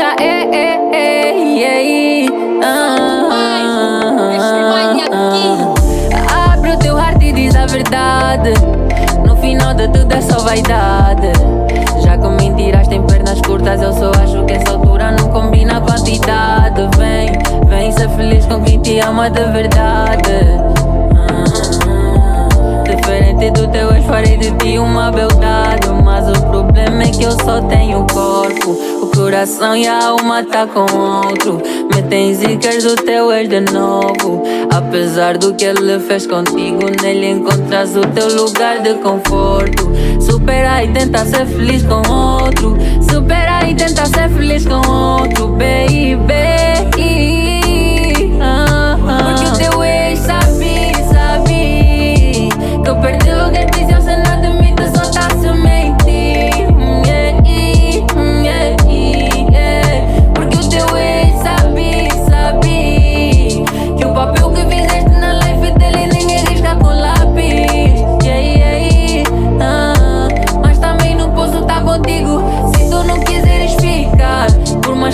eh, eh, eh, eh, ah, Abre o teu heart e diz a verdade. No final de tudo é só vaidade. Já com mentiras tem pernas curtas, eu só acho que essa altura não combina a quantidade. Vem, vem ser feliz com quem te ama de verdade. Diferente do teu ex, farei de ti uma beldade. Mas o problema é que eu só tenho corpo. O coração e a alma tá com outro. Metem zicas do teu ex de novo. Apesar do que ele fez contigo, nele encontras o teu lugar de conforto. Supera e tenta ser feliz com outro. Supera e tenta ser feliz com outro, baby.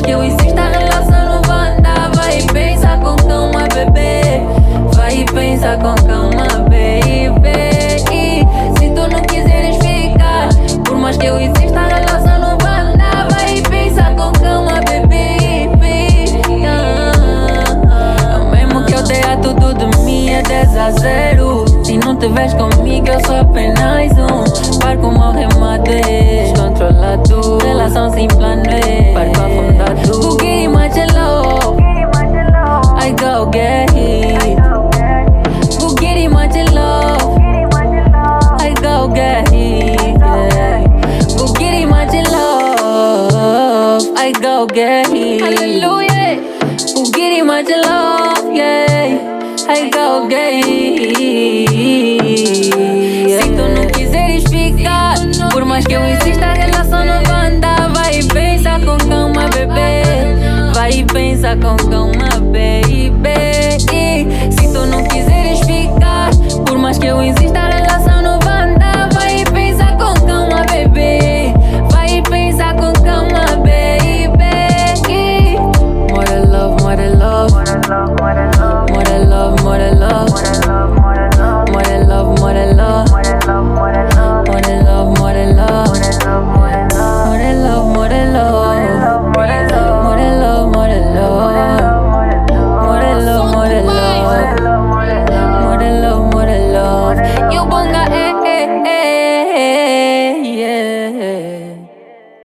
Que eu insista, a relação não vai andar. Vai e pensa com calma, bebê. Vai e pensa com calma, baby. Se tu não quiseres ficar, por mais que eu insista, a relação não vai andar. Vai e pensa com calma, bebê. Ah, Mesmo que eu dei a tudo de mim, é 10 a 0. Se não tiveres comigo, eu sou apenas um barco mal remado, descontrolado. Relação sem go get it. Hallelujah. Go get it, my love. Yeah. I go get it. Se tu não quiseres ficar, por mais que eu insista, a relação não vai andar. Vai e pensa com calma, bebê. Vai e pensa com calma.